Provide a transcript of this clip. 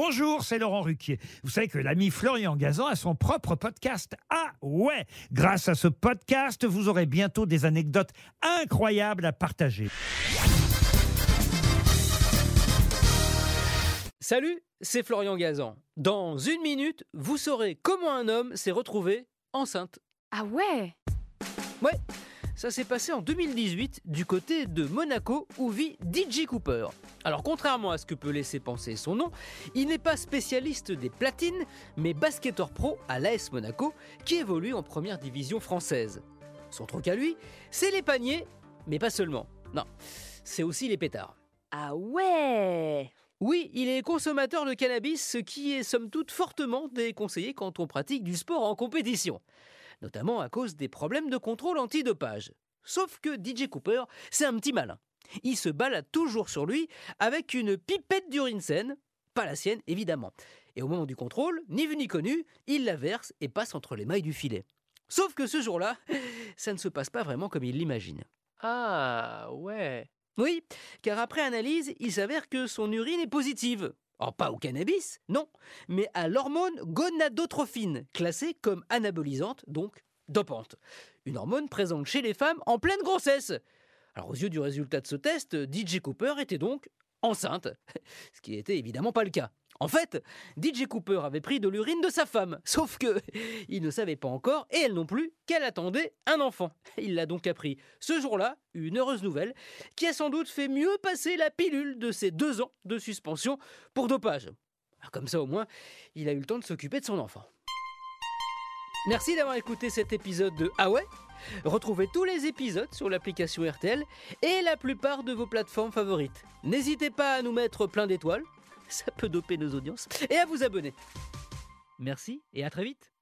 Bonjour, c'est Laurent Ruquier. Vous savez que l'ami Florian Gazan a son propre podcast. Ah ouais Grâce à ce podcast, vous aurez bientôt des anecdotes incroyables à partager. Salut, c'est Florian Gazan. Dans une minute, vous saurez comment un homme s'est retrouvé enceinte. Ah ouais? Ouais, ça s'est passé en 2018 du côté de Monaco où vit DJ Cooper. Alors contrairement à ce que peut laisser penser son nom, il n'est pas spécialiste des platines, mais basketteur pro à l'AS Monaco qui évolue en première division française. Son truc à lui, c'est les paniers, mais pas seulement. Non, c'est aussi les pétards. Ah ouais Oui, il est consommateur de cannabis, ce qui est somme toute fortement déconseillé quand on pratique du sport en compétition, notamment à cause des problèmes de contrôle antidopage. Sauf que DJ Cooper, c'est un petit malin. Il se balade toujours sur lui avec une pipette d'urine saine, pas la sienne évidemment. Et au moment du contrôle, ni vu ni connu, il la verse et passe entre les mailles du filet. Sauf que ce jour-là, ça ne se passe pas vraiment comme il l'imagine. Ah ouais. Oui, car après analyse, il s'avère que son urine est positive. Oh, pas au cannabis, non, mais à l'hormone gonadotrophine, classée comme anabolisante, donc dopante. Une hormone présente chez les femmes en pleine grossesse. Alors aux yeux du résultat de ce test, DJ Cooper était donc enceinte, ce qui n'était évidemment pas le cas. En fait, DJ Cooper avait pris de l'urine de sa femme, sauf que il ne savait pas encore, et elle non plus, qu'elle attendait un enfant. Il l'a donc appris ce jour-là, une heureuse nouvelle, qui a sans doute fait mieux passer la pilule de ses deux ans de suspension pour dopage. Comme ça au moins, il a eu le temps de s'occuper de son enfant. Merci d'avoir écouté cet épisode de Ah Retrouvez tous les épisodes sur l'application RTL et la plupart de vos plateformes favorites. N'hésitez pas à nous mettre plein d'étoiles, ça peut doper nos audiences, et à vous abonner. Merci et à très vite